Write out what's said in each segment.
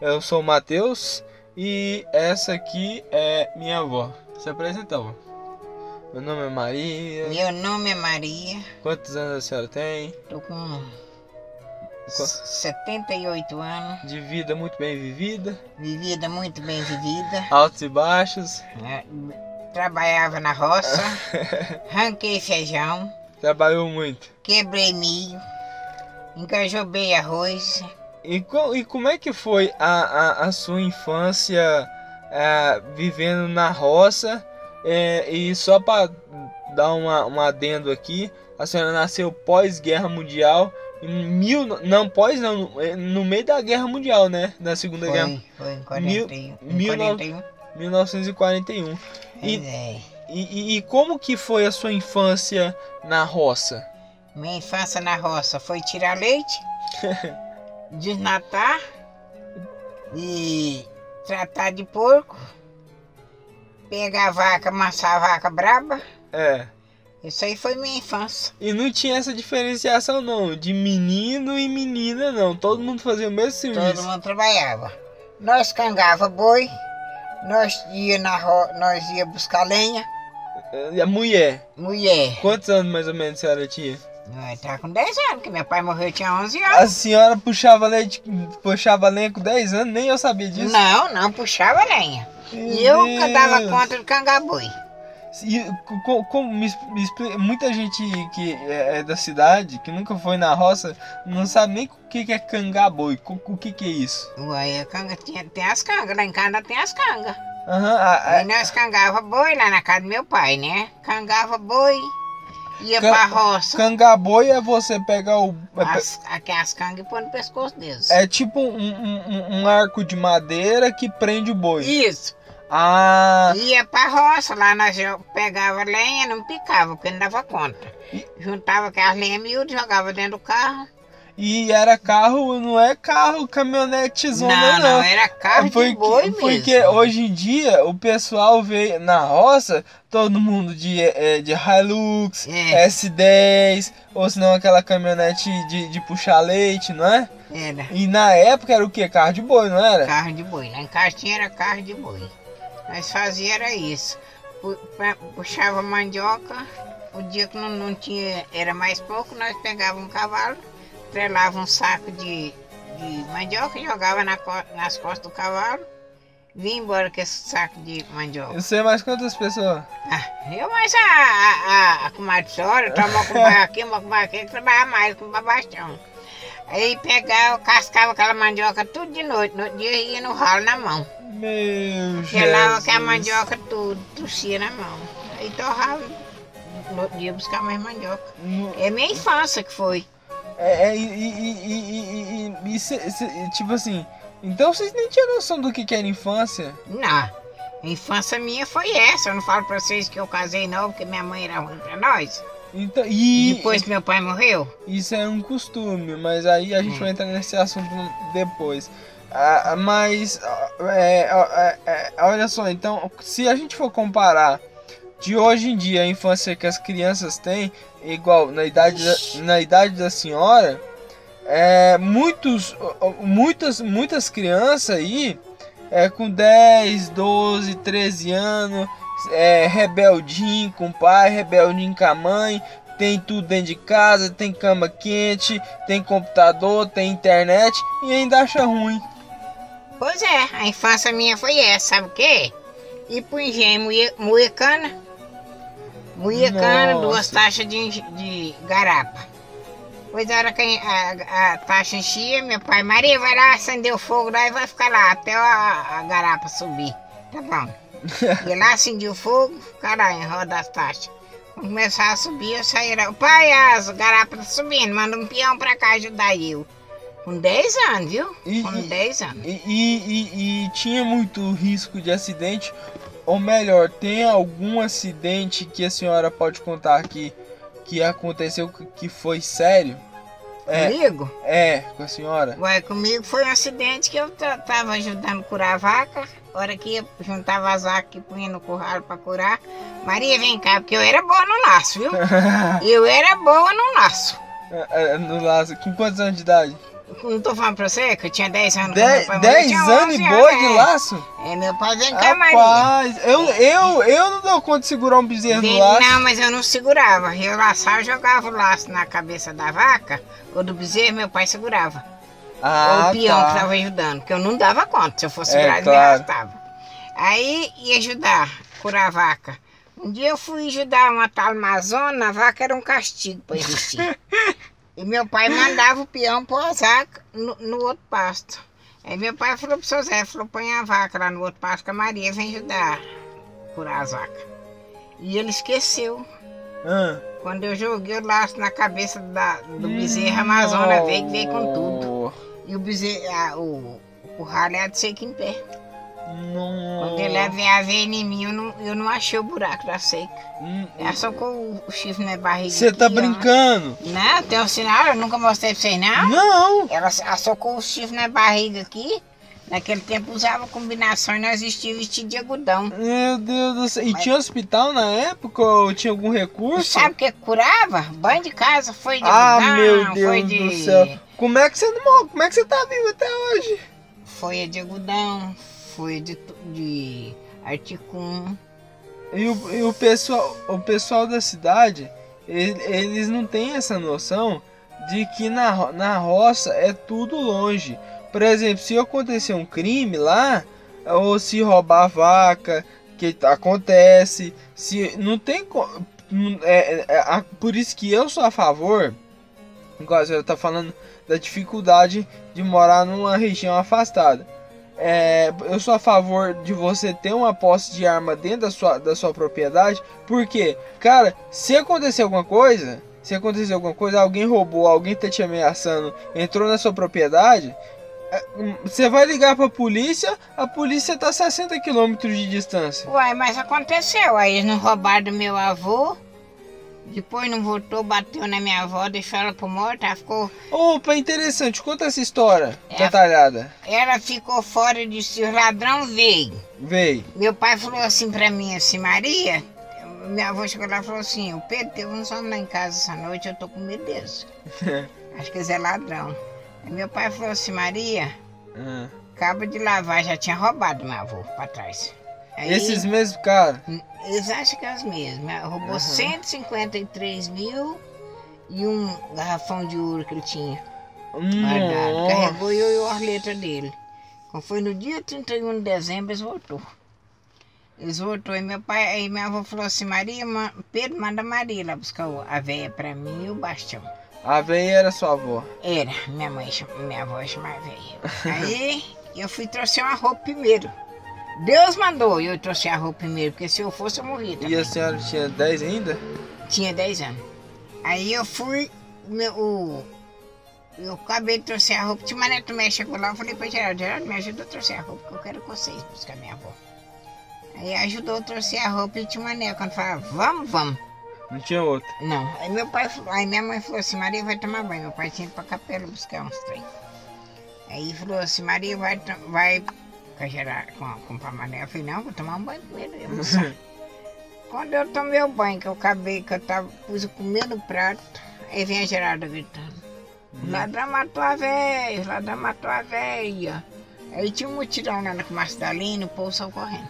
Eu sou o Matheus e essa aqui é minha avó. Se apresenta, avó. Meu nome é Maria. Meu nome é Maria, Quantos anos a senhora tem? tô com Qu- 78 anos, De vida muito bem vivida, vivida muito bem vivida, altos e baixos. né? trabalhava na roça, ranquei feijão, Trabalhou muito. quebrei milho, encajobei arroz. E, co- e como é que foi a, a, a sua infância é, vivendo na roça? É, e só para dar uma, um adendo aqui, a senhora nasceu pós-guerra mundial. Em mil, não, pós não, no, no meio da guerra mundial, né? Da segunda guerra, Foi, foi em 41. em mil nove- 41. 1941. E, Pois é. e, e- e como que foi a sua infância na roça? Minha infância na roça foi tirar leite, desnatar e tratar de porco, pegar a vaca, amassar a vaca braba. É. Isso aí foi minha infância. E não tinha essa diferenciação não, de menino e menina não. Todo mundo fazia o mesmo Todo serviço. mundo trabalhava. Nós cangava boi, nós ia na ro... nós ia buscar lenha, E a mulher, mulher. quantos anos mais ou menos a senhora tinha? Nós tá com 10 anos, que meu pai morreu tinha 11 anos. A senhora puxava leite, puxava lenha com 10 anos, nem eu sabia disso. Não, não puxava lenha. Meu E eu dava conta de cangar boi. E co- co- como me, me explica- muita gente que é é da cidade, que nunca foi na roça, não sabe nem o que que é cangaboi. Co- O que que é isso? A canga tinha, tem as cangas, lá em casa tem as cangas. A- a- Aí nós cangava boi lá na casa do meu pai, né? Cangava boi, ia Can- pra roça. cangaboi é você pegar o. é As, aquelas cangas e pôr no pescoço deles. É tipo um, um- um- arco de madeira que prende o boi. Isso. Ah, Ia pra roça, lá nós pegava lenha, não picava, porque não dava conta. E- Juntava aquelas lenhas miúdas, jogava dentro do carro. E era carro, não é carro caminhonete zona, não, não. não, era carro Porque, de boi mesmo. porque hoje em dia o pessoal vê na roça todo mundo de, é, de Hilux, É. S10, ou senão aquela caminhonete de, de puxar leite, não é? Era E na época era o que? Carro de boi, não era? carro de boi. Lá em casa tinha era carro de boi. Nós fazia era isso. Puxava mandioca, o dia que não, não tinha, era mais pouco, nós pegava um cavalo, trelava um saco de, de mandioca, jogava na nas costas do cavalo, vinha embora com esse saco de mandioca. Eu sei mais quantas pessoas. Ah, eu mais a, a, a, a comadre Sora, tomou com aqui, uma com aqui, que trabalhava mais com babastão. Aí pegava, cascava aquela mandioca tudo de noite, no dia ia no ralo na mão. Meu Gelava aquela mandioca tudo, tossia na mão. Aí torrava, no outro dia buscar mais mandioca. No- É minha infância que foi. É, é, e, e, e, e, e, e- e tipo assim, então vocês nem tinham noção do que, que era infância. Não, a infância minha foi essa. Eu não falo pra vocês que eu casei não, porque minha mãe era ruim pra nós. Então, e Depois que meu pai morreu, isso é um costume, mas aí a gente Hum. vai entrar nesse assunto depois. Ah, mas, ah, é, ah, é, é, olha só, então, se a gente for comparar de hoje em dia a infância que as crianças têm, igual na idade da, na idade da senhora, é, muitos, muitas, muitas crianças aí, é, com 10, 12, 13 anos, é, rebeldinho com o pai, rebeldinho com a mãe, tem tudo dentro de casa, tem cama quente, tem computador, tem internet e ainda acha ruim. Pois é, a infância minha foi essa, sabe o quê? Ir pro engenho moer, cana. Moer cana, duas taxas de, de garapa. Pois a hora que a, a taxa enchia, meu pai, Maria, vai lá acender o fogo lá e vai ficar lá até a, a garapa subir. Tá bom. Ia lá, acendia o fogo, em roda das taxas. Quando começar a subir, eu saía lá. Pai, as garapas tá subindo, manda um peão pra cá ajudar eu. Com 10 anos, viu? E- Com e- 10 anos. E, e- e- e tinha muito risco de acidente, ou melhor, tem algum acidente que a senhora pode contar aqui que aconteceu que- que foi sério? É, Comigo? é, com a senhora? Ué, comigo foi um acidente que eu ta- tava ajudando a curar a vaca. A hora que juntava as vacas e punha no curral pra curar. Maria, vem cá, porque eu era boa no laço, viu? Eu era boa no laço. É, é, no laço, com quantos anos de idade? Não tô falando pra você que eu tinha 10 anos. quando Dez meu pai morreu, eu 10 tinha anos 11 e boi de é. laço? É, meu pai vem cá. Rapaz, eu, eu, eu não dou conta de segurar um bezerro no laço. Não, mas eu não segurava. Eu laçava, jogava o laço na cabeça da vaca ou do bezerro, meu pai segurava. Ah, ou o peão tá. que tava ajudando, porque eu não dava conta. Se eu fosse É, segurar, me claro. arrastava. Aí ia ajudar, curar a vaca. Um dia eu fui ajudar uma tal Amazônia, a vaca era um castigo para existir. e meu pai mandava o peão a vaca no, no outro pasto. Aí meu pai falou pro seu Zé, falou, põe a vaca lá no outro pasto que a Maria vem ajudar a curar as vacas. E ele esqueceu. Ah. Quando eu joguei o laço na cabeça da, do bezerro, a Amazônia veio, veio com tudo. E o bezerro, ah, o, o ralo é de seca em pé. Quando ele veio a ver em mim, eu não, eu não achei o buraco da seca. Hum, Ela socou o, o chifre na barriga. Você tá aqui, ó. brincando? Não, tem um sinal, eu nunca mostrei pra vocês, não. Não. Ela, socou o chifre na barriga aqui. Naquele tempo usava combinações, nós vestíamos vestido de algodão. Meu Deus do céu. E Mas- tinha hospital na época? Ou tinha algum recurso? Sabe o que curava? Banho de casa, foi de Ah, algodão, meu Deus foi do de... céu. Como é que você não? Como é que você tá vivo até hoje? Folha de algodão, folha de, de articum. E o, e o pessoal, o pessoal da cidade, ele- eles não têm essa noção de que na, na roça é tudo longe. Por exemplo, se acontecer um crime lá, ou se roubar a vaca, que acontece, se não tem é, é- a- por isso que eu sou a favor, igual você tá falando da dificuldade de morar numa região afastada. É, eu sou a favor de você ter uma posse de arma dentro da sua, da sua propriedade, porque, cara, se acontecer alguma coisa, se acontecer alguma coisa, alguém roubou, alguém tá te ameaçando, entrou na sua propriedade, é, hum, você vai ligar pra polícia, a polícia tá a 60 km de distância. Uai, mas aconteceu. Aí não roubaram do meu avô. Depois não voltou, bateu na minha avó, deixou ela por morta. Ela ficou, Opa, interessante, conta essa história É. detalhada. ela ficou fora de si. O ladrão veio. Veio. Meu pai falou assim pra mim, assim, Maria. Minha avó chegou lá e falou assim: O Pedro teve uns homens lá em casa essa noite, eu tô com medo deles. Acho que eles é ladrão. Aí meu pai falou assim: Maria, Ah. acaba de lavar, já tinha roubado meu avô pra trás. Aí, Esses mesmos caras. Eles acham que é os mesmos. Ela Roubou Aham. 153 mil e um garrafão de ouro que ele tinha guardado. Carregou eu e a letra dele. Quando foi no dia 31 de dezembro, eles voltou. Eles voltou e meu pai, aí minha avó falou assim, Maria, ma- Pedro, manda Maria lá buscar a véia pra mim e o Bastião. A veia era sua avó. Era, minha mãe, minha avó chamava véia. Aí eu fui trouxe uma roupa primeiro. Deus mandou eu trouxe a roupa primeiro, porque se eu fosse eu morria também. E a senhora tinha 10 ainda? Tinha 10 anos. Aí eu fui, meu, o, eu acabei de trouxe a roupa. Tinha uma neta minha chegou lá, eu falei pra Geraldo, Geraldo, me ajuda a trouxe a roupa, que eu quero com vocês buscar minha avó. Aí ajudou, trouxe a roupa e tinha uma neta. Quando falava, vamos, vamos. Não tinha outra. Não. Aí meu pai aí minha mãe falou assim, Maria vai tomar banho. Meu pai tinha ido pra capela buscar uns trem. Aí falou assim, Maria vai, vai com a Geraldo, com, a- com a Mané. Eu falei, não, vou tomar um banho primeiro, eu vou. Quando eu tomei o banho, que eu acabei, que eu tava, pus o prato, aí vem a Geralda gritando. O ladrão matou a o ladrão matou a véia. Aí tinha um mutirão lá no Marcelino, o povo saiu correndo.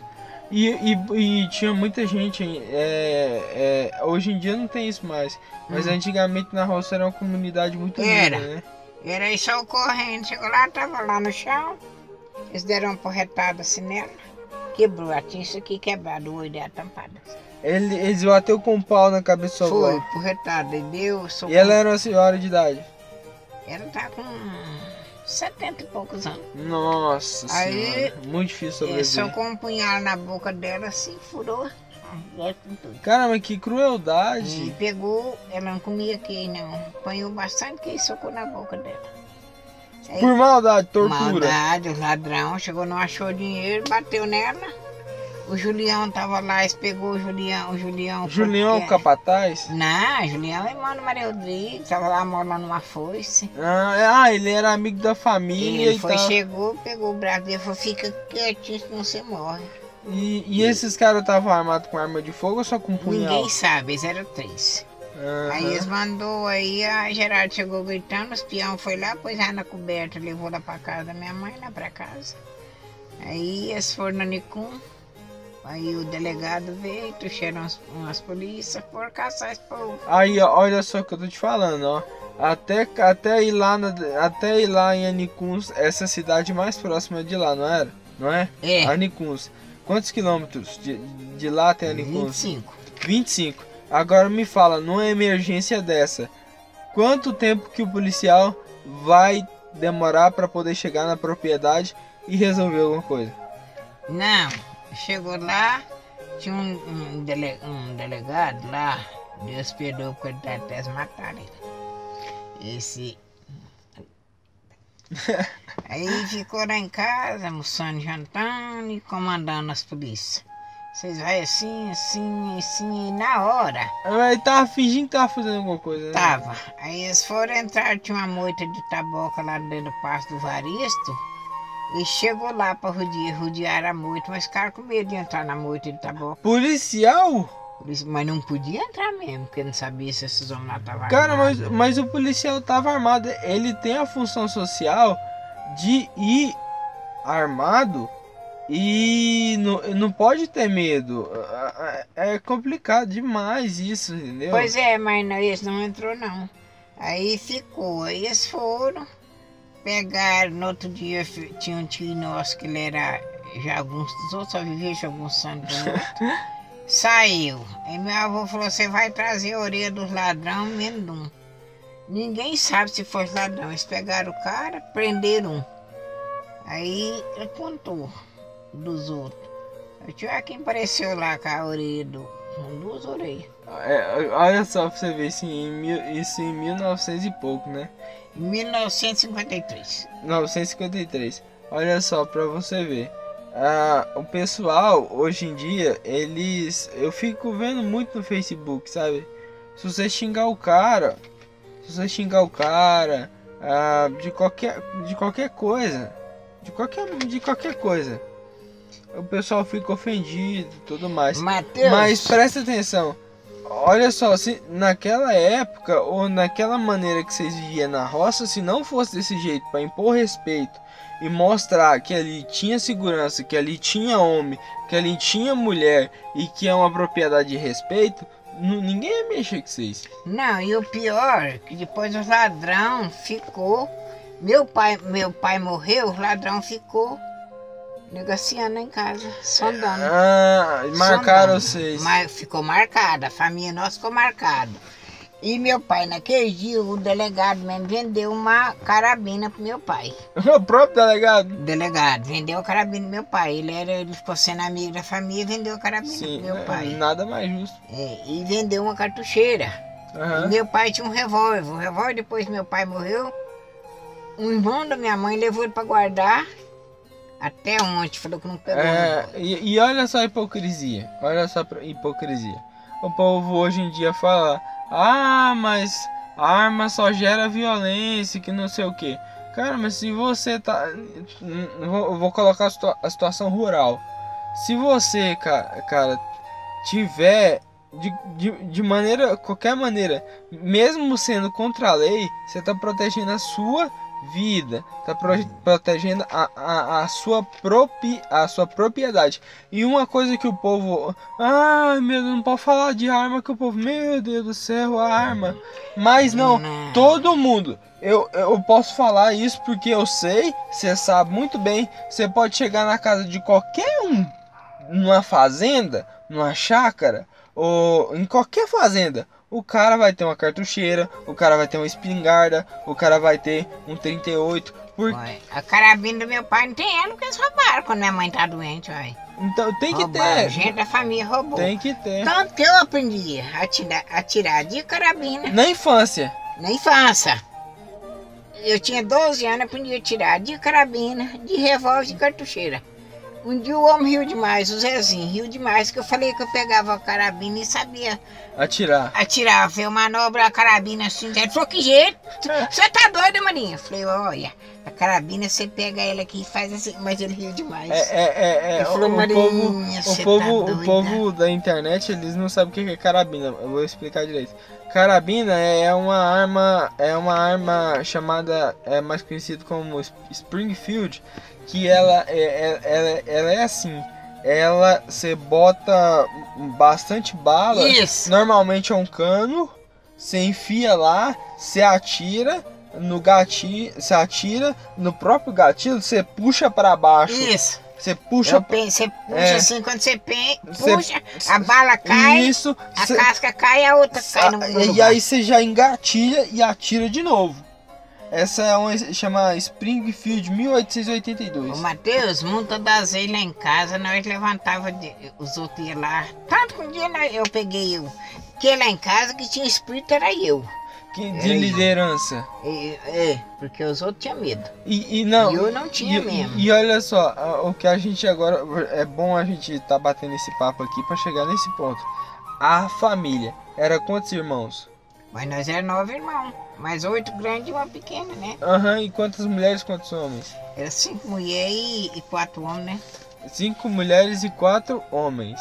E, e, e tinha muita gente. é, é, hoje em dia não tem isso mais. Mas Hum. antigamente na roça era uma comunidade muito Era. né? Era aí só correndo, chegou lá, tava lá no chão, eles deram uma porretada assim nela, quebrou, ela tinha isso aqui quebrado, o olho dela tampado. Ele, eles bateu com um pau na cabeça sua Foi, porretada, e deu, socorro. E ela era uma senhora de idade. Ela tá com 70 e poucos anos. Nossa Aí, senhora. Muito difícil É, só sobreviver. com um punhal na boca dela, assim, furou. Caramba, que E crueldade. pegou, ela não comia queijo não, apanhou bastante queijo, socou na boca dela. Aí, Por maldade, tortura. Maldade, o ladrão chegou, não achou dinheiro, bateu nela. O Julião tava lá, eles pegou o Julião, o Julião. Julião porque- Capataz? Não, Julião é irmão do Maria Rodrigues, tava lá morando numa foice. Ah, é- ah, ele era amigo da família Ele e foi, tal. chegou, pegou o braço dele e falou, fica quietinho, senão você morre. E, e esses caras estavam armados com arma de fogo ou só com punhal? Ninguém sabe, eles eram três. Aham. Aí eles mandou, aí a Gerardo chegou gritando, os peão foi lá, pôs ela na coberta, levou lá pra casa da minha mãe, lá pra casa. Aí eles foram na Nicum, aí o delegado veio, trouxeram umas, umas polícias, foram caçar esse povo. Aí, ó, olha só o que eu tô te falando, ó. Até, até ir lá na, até ir lá em Anicuns, essa cidade mais próxima de lá, não era? Não é? É, Anicuns. Quantos quilômetros de, de lá até Anicuns? 25. 25. Agora me fala, numa emergência dessa, quanto tempo que o policial vai demorar para poder chegar na propriedade e resolver alguma coisa? Não, chegou lá, tinha um, um, dele- um delegado lá, Deus perdoou porque ele até eles mataram ele. Esse. Aí ficou lá em casa, almoçando, jantando e comandando as polícias. Vocês vai assim, assim, assim, e na hora. Ele tava fingindo que tava fazendo alguma coisa, né? Tava. Aí eles foram entrar, tinha uma moita de taboca lá dentro do passo do Varisto. E chegou lá pra rodear, rodear a moita, mas ficaram com medo de entrar na moita de taboca. Policial? Mas não podia entrar mesmo, porque não sabia se esses homens lá estavam Cara, mas, armados. mas o policial tava armado. Ele tem a função social de ir armado e não, não pode ter medo. É é complicado demais isso, entendeu? Pois é, mas não, eles não entrou não. Aí ficou, aí eles foram, pegaram, no outro dia tinha um tio nosso que ele era já alguns dos outros, só vivia anos do outro. Saiu. Aí meu avô falou, você vai trazer a orelha dos ladrão, menos um. Ninguém sabe se foi ladrão. Eles pegaram o cara, prenderam um. Aí ele contou dos outros. O tio Joaquim apareceu lá com a orelha do. duas orelhas. É, olha só pra você ver isso em, mil, isso em 1900 e pouco, né? Em 1953. 953. Olha só pra você ver. Ah, o pessoal hoje em dia, eles. Eu fico vendo muito no Facebook, sabe? Se você xingar o cara, se você xingar o cara, ah, de qualquer, de qualquer coisa, de qualquer, de qualquer coisa, o pessoal fica ofendido, e tudo mais. Mateus. Mas presta atenção. Olha só, se naquela época ou naquela maneira que vocês viviam na roça, se não fosse desse jeito para impor respeito e mostrar que ali tinha segurança, que ali tinha homem, que ali tinha mulher e que é uma propriedade de respeito, ninguém ia mexer com vocês. Não, e o pior, que depois o ladrão ficou. Meu pai, meu pai morreu, o ladrão ficou negociando em casa, sondando. Ah, marcaram Sondando. vocês. Mas ficou marcada, a família nossa ficou marcada. E meu pai, naquele dia, o delegado mesmo vendeu uma carabina pro meu pai. O próprio delegado. O delegado vendeu a carabina pro meu pai. Ele, era, ele ficou sendo amigo da família e vendeu a carabina Sim, pro meu pai. nada mais justo. É, e vendeu uma cartucheira. E Aham. Meu pai tinha um revólver. O revólver, depois meu pai morreu. Um irmão da minha mãe levou ele pra guardar. Até ontem, falou que não pegou. É, revólver. e, e olha só a hipocrisia. Olha só a hipocrisia. O povo hoje em dia fala: Ah, mas a arma só gera violência, que não sei o que. Cara, mas se você tá. Vou, vou colocar a, situa- a situação rural. Se você, ca- cara, tiver de, de, de maneira, qualquer maneira, mesmo sendo contra a lei, você tá protegendo a sua vida, tá pro- protegendo a, a, a, sua propi, a sua propriedade. E uma coisa que o povo, ai meu Deus, não pode falar de arma que o povo, meu Deus do céu, a arma. Mas não, Não. todo mundo. Eu, eu posso falar isso porque eu sei, você sabe muito bem. Você pode chegar na casa de qualquer um, numa fazenda, numa chácara, ou em qualquer fazenda. O cara vai ter uma cartucheira, o cara vai ter uma espingarda, o cara vai ter um 38. Por... Ué, A carabina do meu pai não tem ela porque eles roubaram quando minha mãe tá doente, ué. Então tem que Roubaram, ter. gente da família roubou. Tem que ter. Tanto que eu aprendi a atirar, a atirar de carabina Na infância. na infância. Eu tinha 12 anos, aprendi a tirar de carabina, de revólver e de cartucheira. Um dia o homem riu demais, o Zezinho riu demais, que eu falei que eu pegava a carabina e sabia Atirar. atirar. Veio manobra a carabina assim. Ele falou, que jeito? Você tá doida, maninha? Eu falei, olha, a carabina você pega ela aqui e faz assim. Mas ele riu demais. É, é, é, é, falou, o, o "Marinha, povo, o tá povo, o doida?" povo da internet, eles não sabem o que é carabina. Eu vou explicar direito. Carabina é uma arma, é uma arma chamada, é mais conhecido como Springfield, que ela é, é- ela, ela é assim. Ela você bota bastante bala. Isso. Normalmente é um cano. Você enfia lá, você atira no gatilho, você atira no próprio gatilho, você puxa pra baixo. Isso. Você puxa Você puxa É. assim, quando você puxa, a bala cai, Isso. a cê- casca cai a outra cai no, no e lugar. aí você já engatilha e atira de novo. Essa é uma chama Springfield Ô 1882. Matheus, muitas das vezes lá em casa nós levantava, de- os outros iam lá. Tanto que um dia eu peguei eu. Que lá em casa que tinha espírito era eu. Que, de Ei. liderança. É, é, porque os outros tinham medo. E, e não. E eu não tinha e, mesmo. E olha só, o que a gente agora. É bom a gente tá batendo esse papo aqui pra chegar nesse ponto. A família. Era quantos irmãos? Mas nós éramos nove irmãos. Mais oito grandes e uma pequena, né? Aham, e quantas mulheres, quantos homens? Era cinco mulheres e, e quatro homens, né? Cinco mulheres e quatro homens.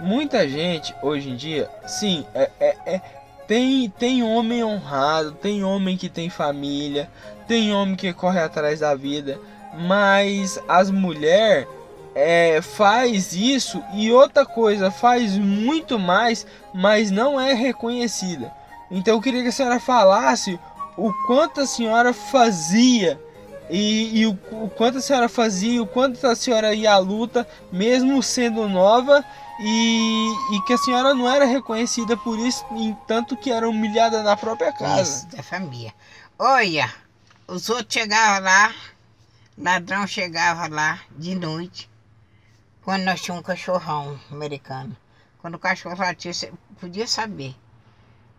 Muita gente hoje em dia, sim, é, é, é- tem, tem homem honrado, tem homem que tem família, tem homem que corre atrás da vida, mas as mulheres é, faz isso e outra coisa, faz muito mais, mas não é reconhecida. Então eu queria que a senhora falasse o quanto a senhora fazia e, e o, o quanto a senhora fazia, o quanto a senhora ia à luta, mesmo sendo nova, e, e que a senhora não era reconhecida por isso, em tanto que era humilhada na própria casa. Isso, da família. Olha, os outros chegavam lá, ladrão chegava lá de noite, quando nós tínhamos um cachorrão americano. Quando o cachorro latia, você podia saber.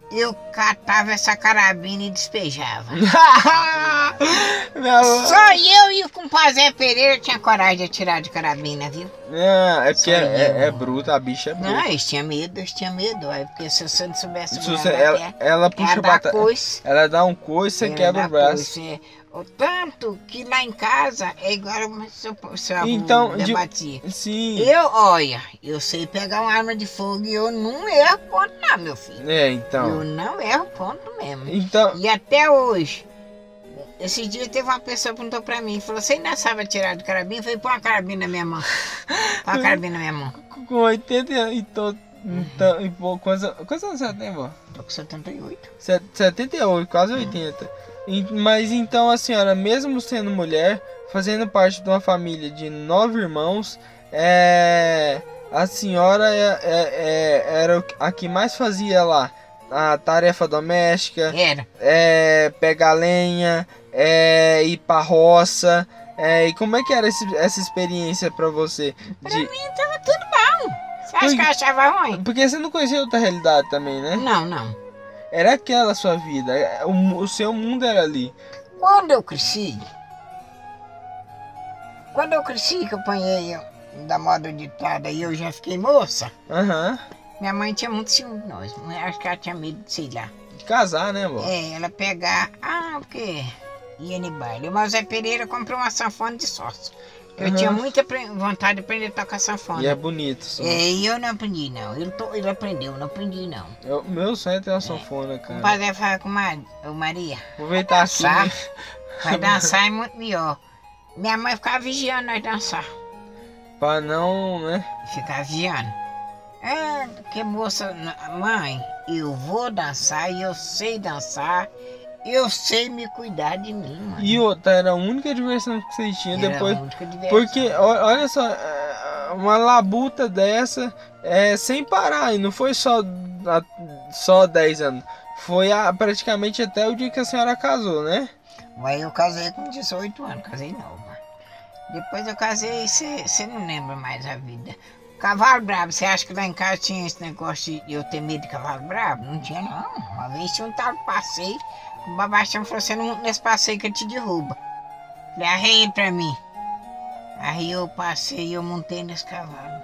Eu catava essa carabina e despejava. não, Só eu e o compadre Pereira tinha coragem de atirar de carabina, viu? não, é porque é, é, é bruta, a bicha é bruta. Não, eles tinham medo, eles tinham medo. Aí, porque se você não soubesse Se o ela, ela puxa ela dá coice. ela dá um coice, você quebra o braço. coice, é. Tanto que lá em casa é igual o seu, seu avô Então, de- debatia. Sim. Eu, olha, eu sei pegar uma arma de fogo e eu não erro ponto não, meu filho. É, Eu então. não erro ponto mesmo. Então, E até hoje, esse dia teve uma pessoa que perguntou pra mim, falou, você ainda sabe atirar de carabina? Eu falei, põe uma carabina na minha mão. Põe uma carabina na minha mão. com 80 e tô. Então, e pô, quantos, quantos anos você tem, vó? Tô com 78. Set- 78, quase 80. Mas então a senhora, mesmo sendo mulher, fazendo parte de uma família de nove irmãos, é, a senhora é- é- é- era a que mais fazia lá a tarefa doméstica, é, pegar lenha, é, ir pra roça. e como é que era esse- essa experiência pra você? Pra De- mim tava tudo bom. Você acha Pois- que eu achava ruim? Porque você não conhecia outra realidade também, né? Não, não. Era aquela sua vida, é, o, o seu mundo era ali. Quando eu cresci, quando eu cresci que eu apanhei da moda ditada e eu já fiquei moça, Aham. minha mãe tinha muito ciúme de nós. Acho que ela tinha medo de, sei lá. De casar, né, vó? É, ela pegar, ah, porque ia no baile. Mas o Zé Pereira comprou uma sanfona de sócio. Eu tinha muita vontade de aprender a tocar sanfona. E é bonito. só. É, e eu não aprendi, não. Ele, to- ele aprendeu, eu não aprendi, não. Eu- meu sonho é ter uma sanfona, O cara. padre fala com Mar... o Maria, Aproveitar dançar. né? vai dançar é muito melhor. Minha mãe ficava vigiando nós dançar. Pra não, né? Ficar vigiando. É, que moça, mãe, eu vou dançar e eu sei dançar. Eu sei me cuidar de mim, mãe. E outra, era a única diversão que vocês tinham Era depois. a única diversão. Porque, olha só, é, uma labuta dessa é, sem parar. E não foi só, só 10 anos. Foi a- praticamente até o dia que a senhora casou, né? Mas eu casei com 18 anos, casei nova. Depois eu casei e você não lembra mais a vida. Cavalo brabo, você acha que lá em casa tinha esse negócio de eu ter medo de cavalo brabo? Não tinha não. Uma vez tinha um tal passeio, o babaxão falou, você não nesse passeio que ele te derruba. Falei, arreia pra mim. Aí eu passei, eu montei nesse cavalo.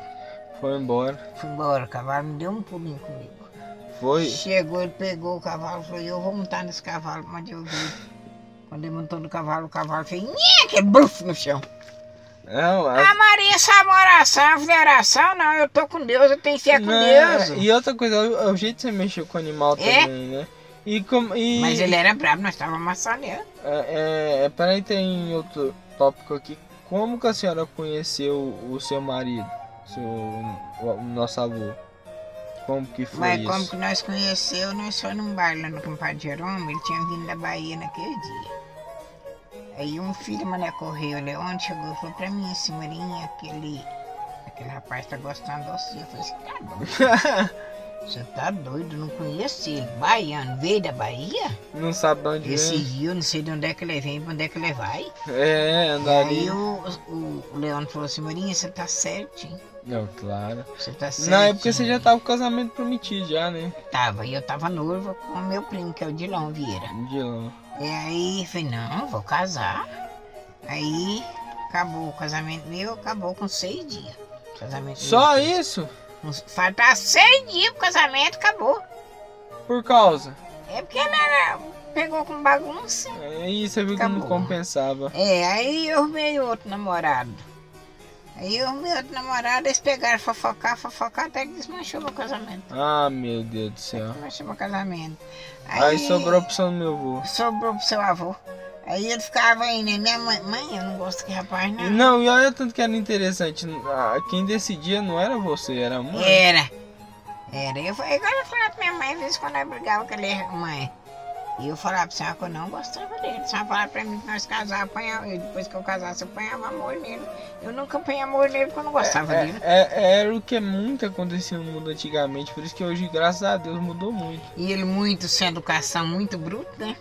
Foi embora. Fui embora, o cavalo me deu um pulinho comigo. Foi. Chegou, ele pegou o cavalo e falou, eu vou montar nesse cavalo, mas eu vi. Quando ele montou no cavalo, o cavalo fez nhê, aquele bruf no chão. Não, a- A Maria sabe oração, eu falei, oração não, eu tô com Deus, eu tenho fé com Não, Deus. E outra coisa, o, o jeito que você mexeu com o animal É? também, né? E como. E, Mas ele era bravo, nós estávamos maçaneando. É, é, é, para entrar em outro tópico aqui, como que a senhora conheceu o seu marido, seu, o, o nosso avô? Como que foi Mas isso? como que nós conheceu, nós fomos num bar lá no compadre Jerônimo, ele tinha vindo da Bahia naquele dia. Aí um filho, Mané Correio, Leone, chegou e falou pra mim, senhorinha, aquele, aquele rapaz tá gostando de você. Eu falei assim, tá doido, você tá doido, não conheço ele. Baiano, veio da Bahia? Não sabe de onde Esse vem? eu não sei de onde é que ele vem, pra onde é que ele vai. É, andar Aí o, o, o Leone falou assim, Marinha, você tá certinho. Não, claro. Você tá certo. Na época você já tava com o casamento prometido já, né? Tava, e eu tava noiva com o meu primo, que é o Dilon Vieira. Lá. E aí falei, não, vou casar. Aí acabou o casamento meu, acabou com seis dias. Casamento Só meu. isso? Faltava seis dias pro casamento, acabou. Por causa? É porque ela era- pegou com bagunça. Aí você viu que não compensava. É, aí eu arrumei outro namorado. Aí eu arrumei outro namorado, eles pegaram fofocar, fofocar, até que desmanchou meu casamento. Ah, meu Deus do céu. Desmanchou meu casamento. Aí sobrou a opção do meu avô. Sobrou pro seu avô. Aí ele ficava aí, né? Minha mãe, mãe, eu não gosto que rapaz, não. Não, e olha tanto que era interessante. ah, Quem decidia não era você, era a mãe. Era. Era. Eu, falei- agora eu falava pra minha mãe, às vezes quando eu brigava com ele, mãe. E eu falava pra senhora que eu não gostava dele. A senhora falava pra mim que nós casávamos, apanhava. E depois que eu casasse, eu apanhava amor nele. Eu nunca apanhei amor nele porque eu não gostava É, dele. é- era o que muito acontecia no mundo antigamente, por isso que hoje, graças a Deus, mudou muito. E ele muito sem educação, muito bruto, né?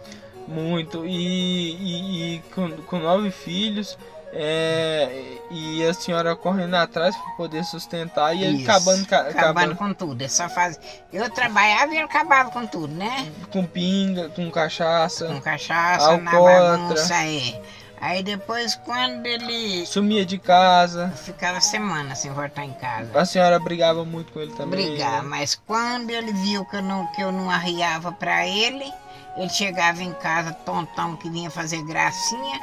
Muito. E, e- e com, com nove filhos, é, e a senhora correndo atrás para poder sustentar e ele Isso. acabando, ca- Acabando acabando com tudo. Ele só faz... Eu trabalhava e ele acabava com tudo, né? com pinga, com cachaça, Com cachaça, na Alcoólatra. bagunça, é. Aí depois, quando ele sumia de casa. ficava semana sem voltar em casa. A senhora brigava muito com ele também. brigar, né? mas quando ele viu que eu não, que eu não arriava pra ele, ele chegava em casa tontão que vinha fazer gracinha,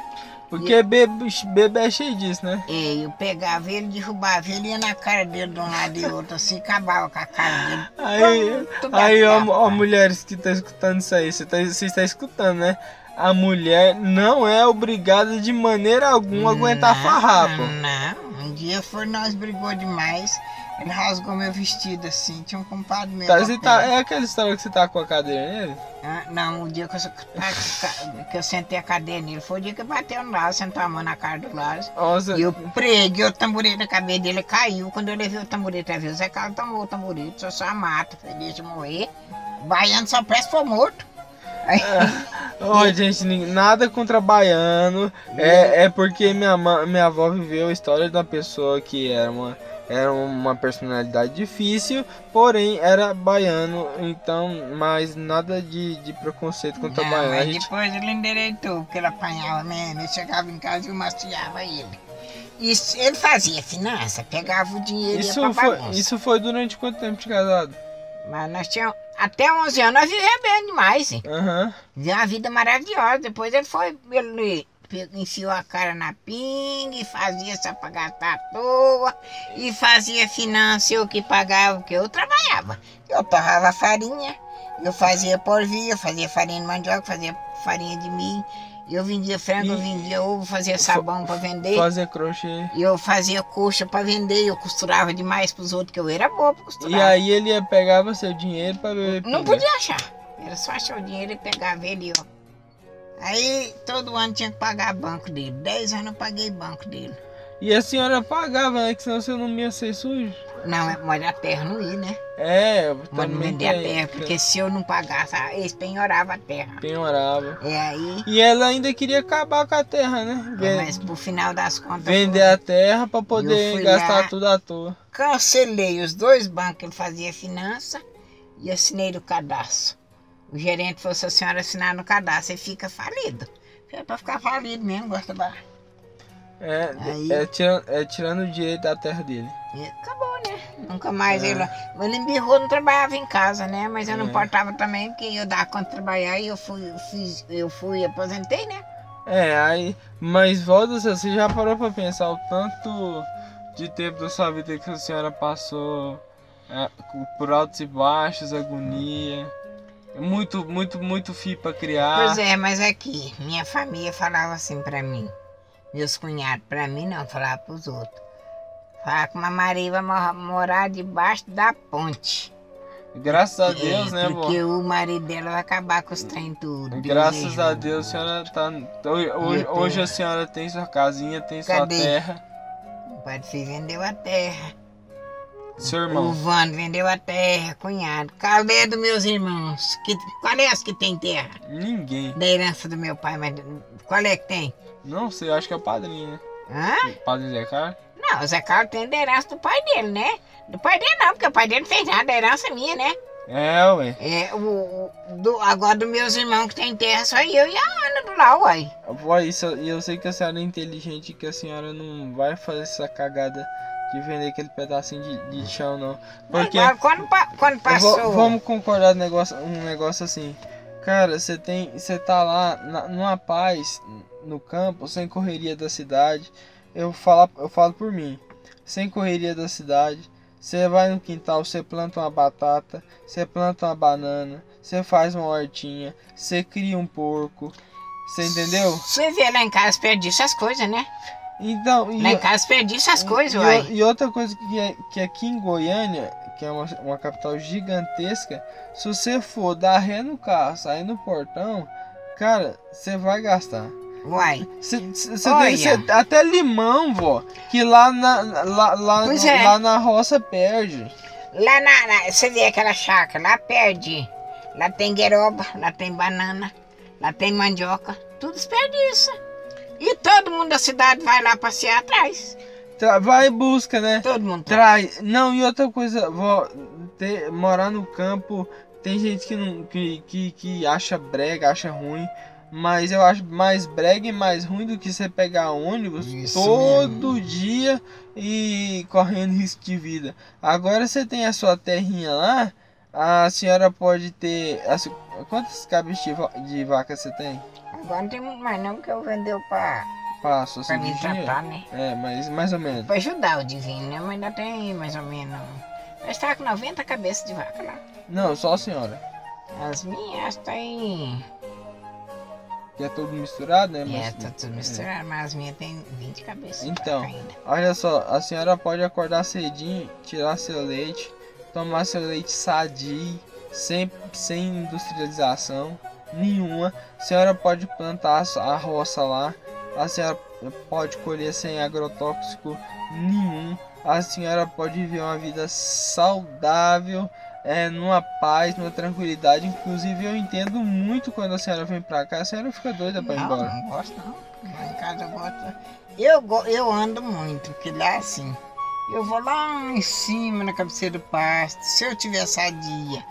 Porque bebê, bebê é cheio disso, né? e eu pegava ele, derrubava ele, ia na cara dele de um lado e outro, assim, acabava com a cara dele. Aí, Tudo aí ó, acaba. ó, mulheres que estão escutando isso aí, você, tá, está escutando, né? A mulher não é obrigada de maneira alguma a aguentar Não, farrapo. Não, um dia foi, nós brigou demais, ele rasgou meu vestido assim, tinha um compadre meu. Tá, tá, é aquela história que você tá com a cadeira nele? Ah, Não, o dia que eu, que eu sentei a cadeira nele, foi o dia que bateu no Lázaro, sentou a mão na cara do Lázaro. Nossa, E eu preguei o tamborete na cabeça dele, caiu. Quando eu levei o tamborete, às vezes, Zé Carlos tomou o tamborete, só só mata, foi deixa morrer. Baiano só presta for morto. Aí, Ó, gente, nada contra baiano. É, é porque minha, minha avó viveu a história de uma pessoa que era uma, era uma personalidade difícil, porém era baiano, então, mas nada de, de preconceito contra não, baiano. Mas gente, depois ele endireitou, porque ele apanhava mesmo. Ele chegava em casa e eu mastiava ele. Isso, ele fazia finança, pegava o dinheiro e ia isso, pra foi, bagunça. isso foi durante quanto tempo de casado? Mas nós tínhamos, até 11 anos, nós vivíamos bem demais. hein? Aham. Viveu uma vida maravilhosa. Depois ele foi, ele enfiou a cara na pinga e fazia gastar à toa. E fazia finança, eu que pagava, porque eu trabalhava. Eu torrava farinha, eu fazia porvia, eu fazia farinha de mandioca, fazia farinha de milho. Eu vendia frango, eu E- vendia ovo, fazia sabão pra vender. Fazer crochê. Eu fazia coxa pra vender, eu costurava demais pros outros, que eu era boa pra costurar. E aí ele ia pegava seu dinheiro pra beber Não pinga. podia achar. Era só achar o dinheiro e pegava ele, ó. Aí todo ano tinha que pagar banco dele. Dez anos eu paguei banco dele. E a senhora pagava, né? Que senão você não ia ser sujo. Não, é molhar a terra não ia, né? É, eu Mas vender a terra, porque se eu não pagasse, ah, eles penhoravam a terra. penhorava. É aí, E ela ainda queria acabar com a terra, né? Ven- mas pro final das contas, Vender foi- a terra pra Eu poder gastar lá. tudo à toa. cancelei os dois bancos que ele fazia finança e assinei o cadastro. O gerente falou, se a senhora assinar no cadastro, você fica falido. É pra ficar falido mesmo, gosta da... É, Aí- é, tirando, é tirando o direito da terra dele. E acabou, né? Nunca mais É. ele. Ele embirrou, não trabalhava em casa, né? Mas eu não É. importava também, porque eu dava conta de trabalhar e eu fui, fiz, eu fui aposentei, né? É, aí. Mas volta, você já parou pra pensar o tanto de tempo da sua vida que a senhora passou é, por altos e baixos, agonia. Muito, muito, muito fio pra criar. Pois é, mas aqui, minha família falava assim pra mim. Meus cunhados, pra mim não, falava pros outros. Falava que uma Maria vai mo- morar debaixo da ponte. Graças a É, Deus, né, vó? Porque o marido dela vai acabar com os trem tudo. Graças a ajude. Deus, a senhora tá. Hoje, hoje- a senhora tem sua casinha, tem Cadê? sua terra. O pai se vendeu a terra. Seu O irmão. Vando vendeu a terra, cunhado. Cadê dos meus irmãos? Que, qual é as que tem terra? Ninguém. Da herança do meu pai, mas qual é que tem? Não sei, acho que é o padrinho, né? Hã? O padrinho Zé Carlos. Não, o Zé Carlos tem da herança do pai dele, né? Do pai dele não, porque o pai dele não fez nada, da herança é minha, né? É, ué. É, o, o- do, agora dos meus irmãos que tem terra, só eu e a Ana do lá, uai. Isso, e eu sei que a senhora é inteligente e que a senhora não vai fazer essa cagada de vender aquele pedacinho de, de chão, não. Porque Agora, quando, quando passou... vamos concordar no negócio, um negócio assim. Cara, você tem. Você tá lá na, numa paz no campo, sem correria da cidade. Eu falo, eu falo por mim. Sem correria da cidade. Você vai no quintal, você planta uma batata, você planta uma banana, você faz uma hortinha, você cria um porco. Você entendeu? Você vê lá em casa, perdi essas coisas, né? Então, e, Lá em casa, perdi essas coisas, e, uai. e outra coisa que, é, que aqui em Goiânia, que é uma, uma capital gigantesca, se você for dar ré no carro, sair no portão, cara, você vai gastar. Uai. Cê, cê- cê tem, cê- até limão, vó, que lá na, lá, lá, é. lá na roça perde. Lá na, Você vê aquela chácara, lá perde. Lá tem gueroba, lá tem banana, lá tem mandioca. Tudo desperdiça. E todo mundo da cidade vai lá passear atrás. Tra- vai e busca, né? Todo mundo Traz. Não, e outra coisa, vó, ter- morar no campo, tem gente que, não, que, que, que acha brega, acha ruim. Mas eu acho mais brega e mais ruim do que você pegar ônibus Isso todo dia e correndo risco de vida. Agora você tem a sua terrinha lá, a senhora pode ter. a quantos cabos de, de vaca você tem? Agora não tem muito mais não, porque eu vendeu pra, Pra sua pra cirurgia? tratar, né? É, mas mais ou menos. Pra ajudar o divino, né? Mas ainda tem mais ou menos. Nós tá com 90 cabeças de vaca lá. Não, só a senhora. As minhas tem. Que é tudo misturado, né? É, Mas- tá tudo misturado, mas as minhas tem 20 cabeças. de Então. ainda. Olha só, a senhora pode acordar cedinho, tirar seu leite, tomar seu leite sadio, sem, sem industrialização nenhuma. A senhora pode plantar a roça lá, a senhora pode colher sem agrotóxico nenhum. A senhora pode viver uma vida saudável, é, numa paz, numa tranquilidade. Inclusive, eu entendo muito quando a senhora vem pra cá. A senhora fica doida pra ir Não, embora. não gosto não. Lá em casa eu gosto. Eu, eu ando muito, porque lá assim. Eu vou lá em cima na cabeceira do pasto. Se eu tiver sadia.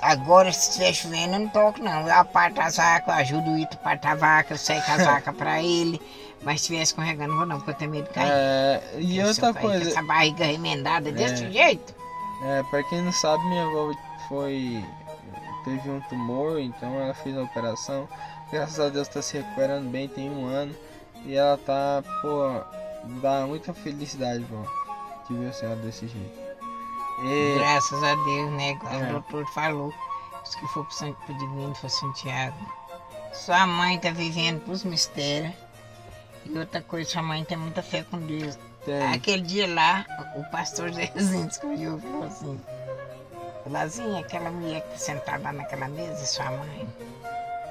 Agora, se estiver chovendo, eu não toco não. Eu aparto as vacas, eu ajudo o Ito a apartar a vaca, eu seco as vacas pra ele. Mas se estiver escorregando, não vou não, porque eu tenho medo de cair. É, e Esse outra coisa, Essa barriga remendada desse É. jeito. É, pra quem não sabe, minha avó foi. teve um tumor, então ela fez a operação. Graças a Deus tá se recuperando bem, tem um ano. E ela tá, pô, dá muita felicidade, vó, de ver a senhora desse jeito. E, Graças a Deus, né? Igual É. O doutor falou. Diz que for pro, Divino, foi Santiago. Sua mãe tá vivendo pros mistérios. E outra coisa, sua mãe tem muita fé com Deus. tem, Aquele dia lá, o pastor Zezinho escolheu e falou assim: Lazinha, aquela mulher que tá sentada lá naquela mesa, é sua mãe.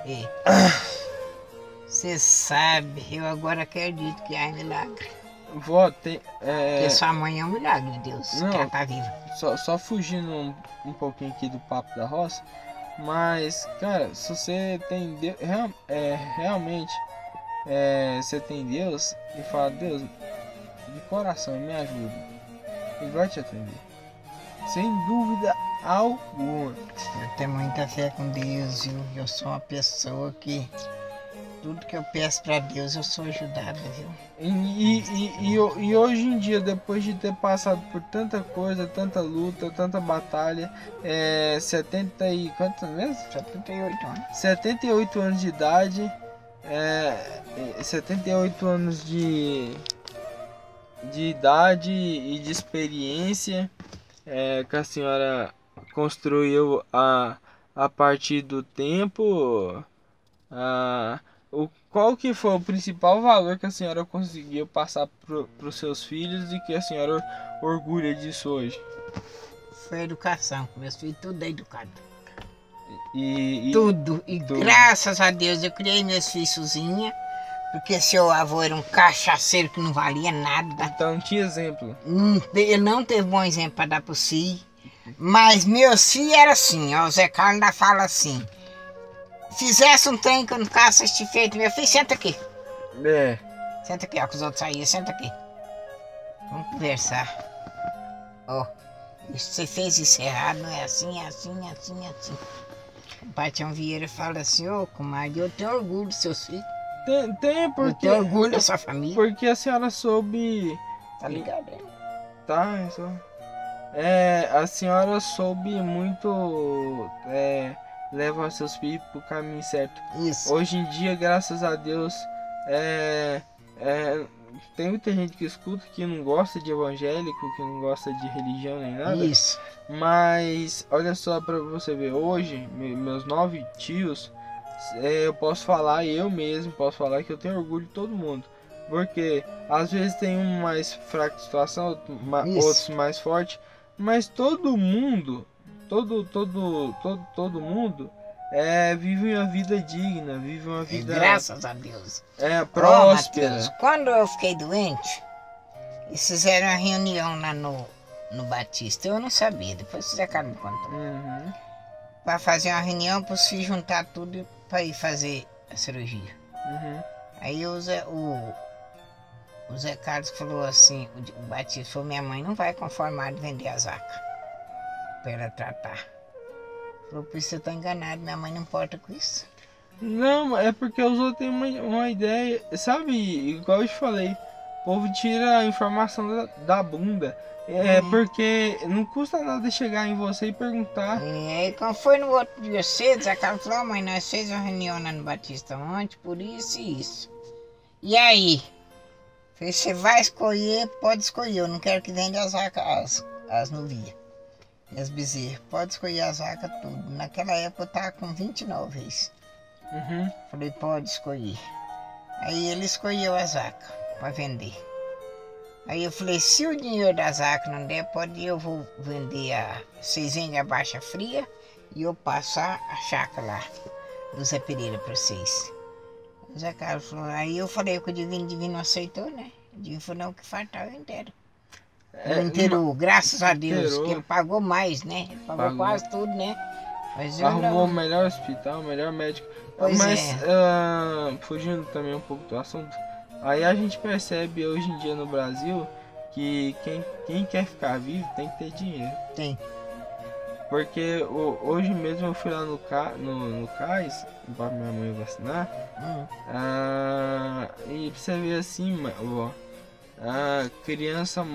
E você sabe, eu agora acredito que há milagre. Vó, tem. É, Porque sua mãe é um milagre de Deus, Não. que ela tá viva. só, só fugindo um, um pouquinho aqui do papo da roça, mas, cara, se você tem Deus, real- é, realmente, é, você tem Deus e fala, Deus, de coração, me ajuda, Ele vai te atender, sem dúvida alguma. Eu tenho muita fé com Deus, viu? Eu sou uma pessoa que Tudo que eu peço pra Deus, eu sou ajudada, viu? E, e, e, e, ho- hoje em dia, depois de ter passado por tanta coisa, tanta luta, tanta batalha, é 70 e quantos mesmo? 78 anos. 78 anos de idade, é, é, 78 anos de, de idade e de experiência é, que a senhora construiu a, a partir do tempo. A, o, qual que foi o principal valor que a senhora conseguiu passar para os seus filhos e que a senhora or- orgulha disso hoje? Foi a educação. Meus filhos tudo é educado. E, e- Tudo. E tudo. graças a Deus eu criei meus filhos sozinha. Porque seu avô era um cachaceiro que não valia nada. então tinha exemplo. Não Ele não teve bom exemplo para dar pro si. Mas meus filhos era assim, ó. O Zé Carlos ainda fala assim. Fizesse um trem que eu não ficasse satisfeito, meu filho, senta aqui. É. Senta aqui, ó, que os outros saíram, senta aqui. Vamos conversar. Ó, isso você fez isso errado, não é assim, é assim, é assim, é assim. O pai Tião Vieira fala assim, ô comadre, eu tenho orgulho dos seus filhos. Tem, tem Eu porque, tenho orgulho da sua família. porque a senhora soube. Tá ligado? né? Tá, é só. É, a senhora soube muito é, levar seus filhos pro caminho certo. Isso. Hoje em dia, graças a Deus, é, é, tem muita gente que escuta que não gosta de evangélico, que não gosta de religião nem nada. Isso. Mas olha só pra você ver, hoje, me- meus nove tios, é, eu posso falar, eu mesmo posso falar que eu tenho orgulho de todo mundo. Porque às vezes tem um mais fraco de situação, outro ma- Isso. outros mais forte, mas todo mundo, todo, todo, todo, todo mundo é, vive uma vida digna, vive uma vida graças a Deus. é, próspera. Matheus, quando eu fiquei doente, eles fizeram uma reunião lá no, no Batista. Eu não sabia, depois o Zé Carlos me contou. Uhum. Pra fazer uma reunião para filhos juntar tudo pra ir fazer a cirurgia. Uhum. Aí o Zé, o, o Zé Carlos falou assim, o, o Batista falou, minha mãe não vai conformar de vender a zaca pra ela tratar. Falou, por isso você tá enganado, minha mãe não importa com isso. Não, é porque os outros têm uma, uma ideia. Sabe, igual eu te falei, o povo tira a informação da, da bunda. É Uhum. porque não custa nada chegar em você e perguntar. E aí, quando foi no outro dia cedo, Zé Carlos falou, "Ó, mãe, nós fez uma reunião lá no Batista ontem, por isso e isso. E aí? Falei, você vai escolher, pode escolher, eu não quero que venda as as, as novias. E as bezerras, pode escolher as vacas tudo. Naquela época eu tava com 29 vezes. Uhum. Falei, pode escolher. Aí ele escolheu as vacas para vender. Aí eu falei, se o dinheiro das vacas não der, pode eu vou vender a. Vocês vendem a baixa fria e eu passar a chácara lá do Zé Pereira para vocês. O Zé Carlos falou, aí eu falei que o Divino, o Divino aceitou, né? O Divino falou, não, que fartava inteiro. É, inteirou, graças a Deus, inteirou. que ele pagou mais, né? Ele pagou Pagou. quase tudo, né? Mas Arrumou não- o melhor hospital, o melhor médico. Pois Mas, é. ah, fugindo também um pouco do assunto, aí a gente percebe hoje em dia no Brasil que quem, quem quer ficar vivo tem que ter dinheiro. Tem. Porque hoje mesmo eu fui lá no, ca, no, no CAIS para minha mãe vacinar. Hum. Ah, e pra você ver assim, ó, a criança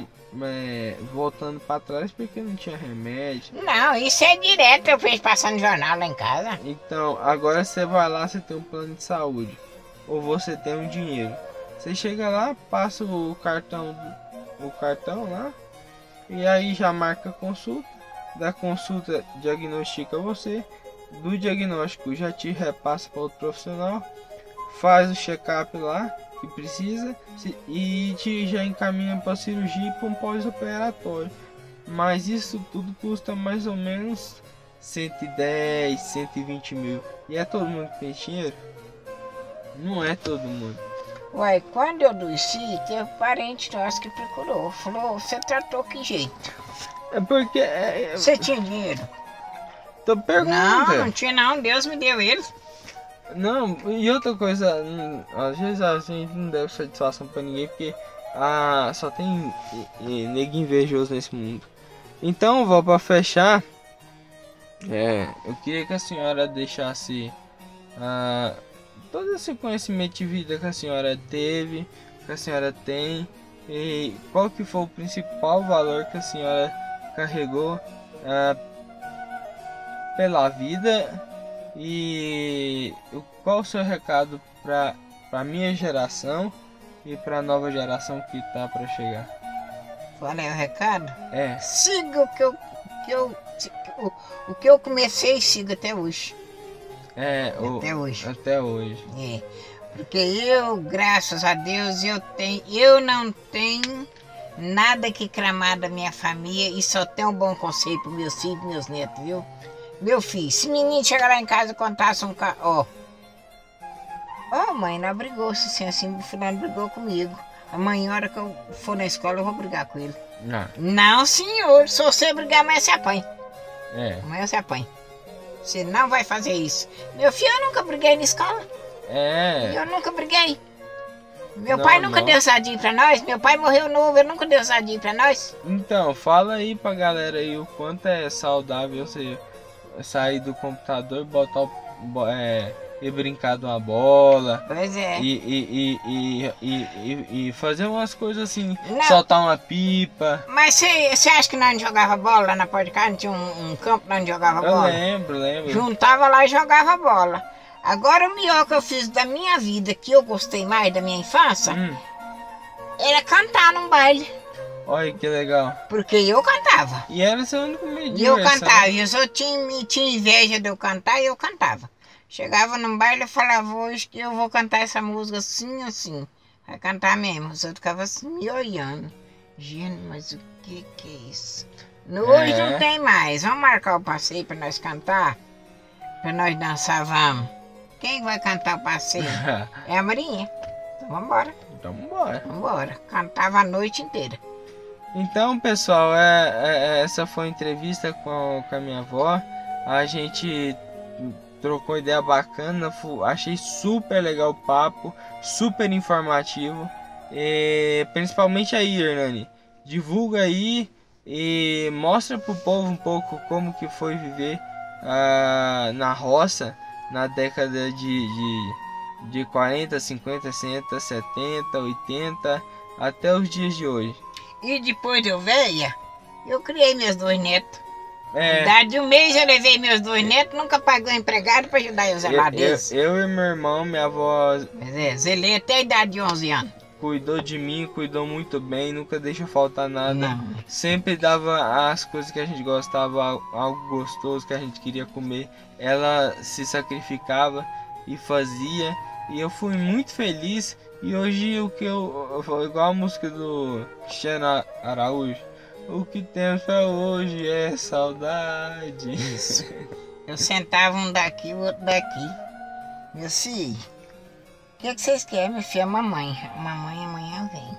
é, voltando pra trás porque não tinha remédio. Não, isso é direto, eu vejo passando jornal lá em casa. Então, agora você vai lá, você tem um plano de saúde. Ou você tem um dinheiro. Você chega lá, passa o cartão, o cartão lá, e aí já marca a consulta. Da consulta diagnostica você. Do diagnóstico já te repassa para outro profissional. Faz o check-up lá que precisa e te já encaminha para cirurgia e para um pós-operatório. Mas isso tudo custa mais ou menos 110, 120 mil. E é todo mundo que tem dinheiro? Não é todo mundo. Uai, quando eu adoeci, teve parente nosso que procurou. Falou, você tratou que jeito? É porque. É, é, Você tinha dinheiro? tô Não, perguntando. não tinha não, Deus me deu ele. Não, e outra coisa, hum, às vezes a gente não deve satisfação pra ninguém porque ah, só tem nego invejoso nesse mundo. Então, vou pra fechar. É, eu queria que a senhora deixasse ah, todo esse conhecimento de vida que a senhora teve, que a senhora tem, e qual que foi o principal valor que a senhora carregou ah, pela vida e qual o seu recado para a minha geração e para a nova geração que tá para chegar? Qual é o recado? É, Siga o que eu, que eu, o, o que eu comecei e sigo até hoje. é, o, Até hoje. até hoje. É. Porque eu, graças a Deus, eu tenho, eu não tenho nada que cramar da minha família e só tenho um bom conselho para meus filhos e meus netos, viu? Meu filho, se menino chegar lá em casa e contasse um ca... Ó. Ó, mãe, não brigou, se assim, assim, o fulano brigou comigo. Amanhã, hora que eu for na escola, eu vou brigar com ele. Ah, Não, senhor, se você brigar, amanhã você apanha. é, Amanhã você apanha. Você não vai fazer isso. Meu filho, eu nunca briguei na escola. é, Eu nunca briguei. Meu Não, pai nunca não. deu sadinho pra nós. Meu pai morreu novo, ele nunca deu sadinho pra nós. Então, fala aí pra galera aí o quanto é saudável você sair do computador, botar o, é, e brincar de uma bola. Pois é. E, e, e, e, e, fazer umas coisas assim, Não. soltar uma pipa. Mas você acha que nós não jogava bola lá na porta de casa? Não tinha um, um campo onde jogava Eu bola? lembro, lembro. Juntava lá e jogava bola. Agora o melhor que eu fiz da minha vida, que eu gostei mais da minha infância, Hum, era cantar num baile. Olha que legal. Porque eu cantava. E era seu único meio de E eu diversão. cantava, e os outros tinham, tinham inveja de eu cantar e eu cantava. Chegava num baile e falava, hoje que eu vou cantar essa música assim, assim. Vai cantar mesmo. Os outros ficavam assim, me olhando. Gente, mas o que que é isso? No, Hoje É. não tem mais. Vamos marcar o passeio pra nós cantar? Pra nós dançar, vamos. Quem vai cantar o passeio? É a Marinha. Então vambora, então bora. vambora. Cantava a noite inteira. Então, pessoal, é, é- é- essa foi a entrevista com, com a minha avó. A gente trocou ideia bacana, achei super legal o papo, super informativo. E, principalmente aí, Hernani, divulga aí e mostra pro povo um pouco como que foi viver ah, na roça na década de, de, de 40, 50, 60, 70, 80 até os dias de hoje. E depois de eu veia, eu criei meus dois netos. É, Idade de um mês eu levei meus dois netos, nunca pagou empregado pra ajudar eu a eu, zelar eu, deles. eu e meu irmão, minha avó Mas é, zelei até a idade de 11 anos. cuidou de mim, cuidou muito bem, nunca deixou faltar nada. Não. Sempre dava as coisas que a gente gostava, al- algo gostoso que a gente queria comer. Ela se sacrificava e fazia. E eu fui muito feliz. E hoje o que eu. eu- Igual a música do Cristiano Araújo. O que temos pra hoje é saudade. Isso. Eu sentava um daqui, o outro daqui. Meu filho, o que, que vocês querem, meu filho? A mamãe. Mamãe amanhã vem.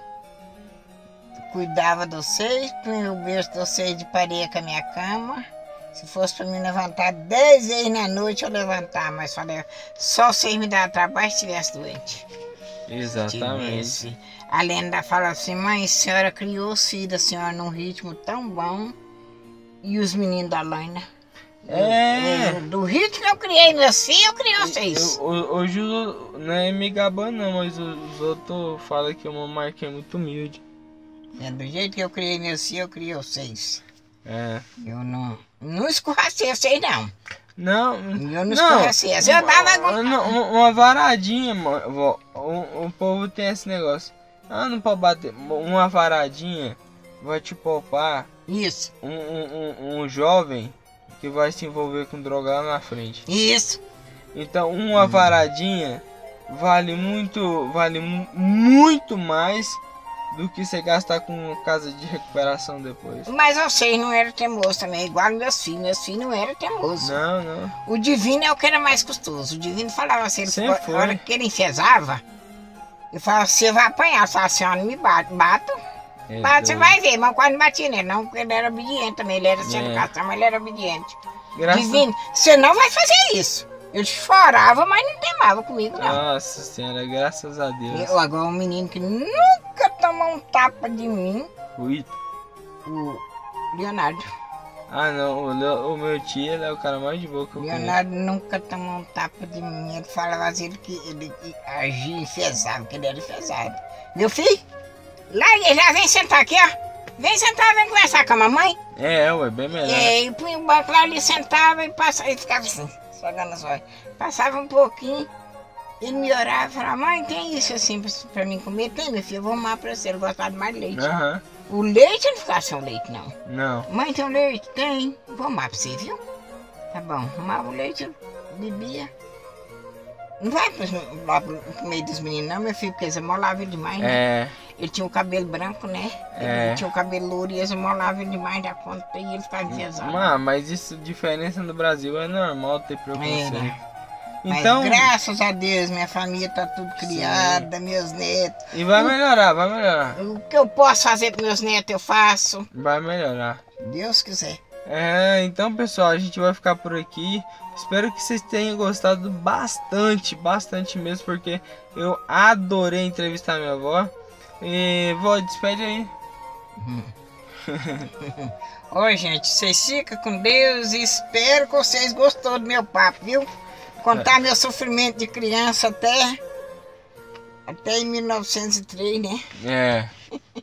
Cuidava de vocês, punha o berço de vocês de parede com a minha cama. Se fosse pra me levantar 10 vezes na noite, eu levantar, mas falei, só vocês me dar trabalho se estivesse doente. Exatamente. A Lenda fala assim, mãe, a senhora criou os filhos da senhora num ritmo tão bom. E os meninos da Laina. É. Do ritmo que eu criei meus filhos, eu criei vocês. Eu- ho- hoje não é me gabando não, mas os outros falam que marca é muito humilde. É, do jeito que eu criei meus filhos, eu criei vocês. É. Eu não, não escorracei vocês, não. Não, Eu não não. escorracei. Eu tava uma, uma- uma varadinha, vó. O, o povo tem esse negócio. Ah, não pode bater. Uma varadinha vai te poupar Isso, um, um, um, um jovem que vai se envolver com droga lá na frente. isso. Então, uma varadinha vale muito, vale mu- muito mais do que você gastar com casa de recuperação depois. Mas vocês não eram teimosos também, igual meus filhos. Meus filhos não eram teimosos. Não, não. O divino é o que era mais custoso. O divino falava assim, ele a hora que ele enfesava, eu falava, você vai apanhar. Eu falava, a senhora não me bate, bato. É Bato, você vai ver, mas quase não batia nele, não, porque ele era obediente também. Ele era sem É. educação, mas ele era obediente. Graças Divino, você não vai fazer isso. Ele chorava, mas não temava comigo, não. Nossa senhora, graças a Deus. Eu, agora, um menino que nunca tomou um tapa de mim, Ui. o Leonardo. Ah, não, o, Leo- o meu tio ele é o cara mais de boa que eu conheço. Leonardo nunca tomou um tapa de mim. Ele falava assim que ele que agia enfesado, que ele era enfesado. Meu filho, larga já, vem sentar aqui, ó. Vem sentar, vem conversar com a mamãe. É, ué, bem melhor. E aí punha o banco lá, ele sentava e passava, e ficava assim, Passava um pouquinho, ele me orava e falava, mãe, tem isso assim pra, pra mim comer? Tem, meu filho, eu vou arrumar pra você, ele gostava de mais leite. Aham, O leite não ficava sem leite, não. não. Mãe, tem um leite? Tem. Vou arrumar pra você, viu? Tá bom, arrumava o leite, bebia. Não vai pros- lá pro, pro meio dos meninos, não, meu filho, porque eles amolavam demais, né? É, Ele tinha o cabelo branco, né? É. Ele tinha o cabelo louro e eles amolavam ele demais da conta e ele ficava enfesado. Mano, mas isso, diferença no Brasil é normal ter preconceito. Mas Então, graças a Deus, minha família tá tudo criada, meus netos. e vai melhorar, vai melhorar. O que eu posso fazer pros meus netos, eu faço. Vai melhorar. Deus quiser. É, então pessoal, a gente vai ficar por aqui. Espero que vocês tenham gostado bastante, bastante mesmo, porque eu adorei entrevistar minha avó. E vó, despede aí. Oi, gente, vocês ficam com Deus e espero que vocês gostou do meu papo, viu? Contar meu sofrimento de criança até. Até em 1903, né? É.